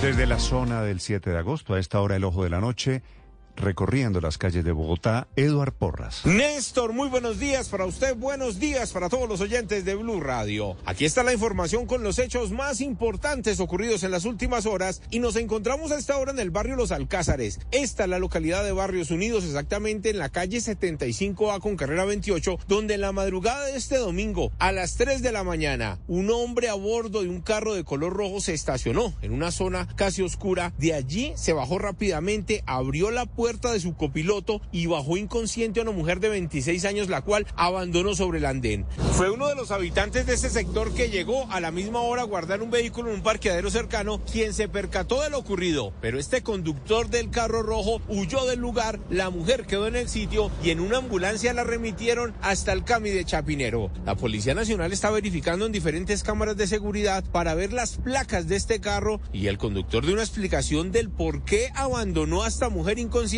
Desde la zona del 7 de agosto, a esta hora el ojo de la noche, recorriendo las calles de Bogotá, Eduard Porras. Néstor, muy buenos días para usted, buenos días para todos los oyentes de Blue Radio. Aquí está la información con los hechos más importantes ocurridos en las últimas horas y nos encontramos a esta hora en el barrio Los Alcázares. Esta es la localidad de Barrios Unidos, exactamente en la calle 75A con carrera 28, donde en la madrugada de este domingo, a las 3 de la mañana, un hombre a bordo de un carro de color rojo se estacionó en una zona casi oscura. De allí se bajó rápidamente, abrió la puerta de su copiloto y bajó inconsciente a una mujer de 26 años, la cual abandonó sobre el andén. Fue uno de los habitantes de ese sector que llegó a la misma hora a guardar un vehículo en un parqueadero cercano, quien se percató de lo ocurrido. Pero este conductor del carro rojo huyó del lugar, la mujer quedó en el sitio y en una ambulancia la remitieron hasta el CAMI de Chapinero. La Policía Nacional está verificando en diferentes cámaras de seguridad para ver las placas de este carro y el conductor de una explicación del por qué abandonó a esta mujer inconsciente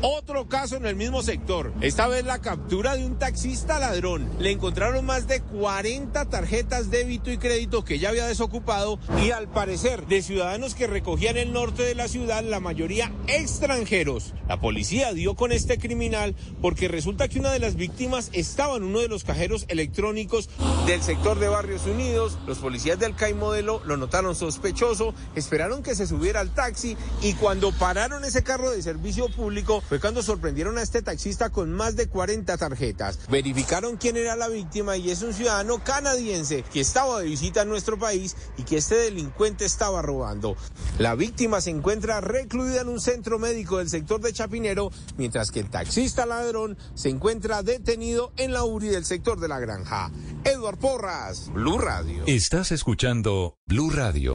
Otro caso en el mismo sector. Esta vez la captura de un taxista ladrón. Le encontraron más de 40 tarjetas débito y crédito que ya había desocupado y al parecer de ciudadanos que recogían el norte de la ciudad, la mayoría extranjeros. La policía dio con este criminal porque resulta que una de las víctimas estaba en uno de los cajeros electrónicos del sector de Barrios Unidos. Los policías del CAI Modelo lo notaron sospechoso, esperaron que se subiera al taxi y cuando pararon ese carro de servicio público fue cuando sorprendieron a este taxista con más de 40 tarjetas. Verificaron quién era la víctima y es un ciudadano canadiense que estaba de visita en nuestro país y que este delincuente estaba robando. La víctima se encuentra recluida en un centro médico del sector de Chapinero, mientras que el taxista ladrón se encuentra detenido en la URI del sector de la granja. Edward Porras, Blue Radio. Estás escuchando Blue Radio.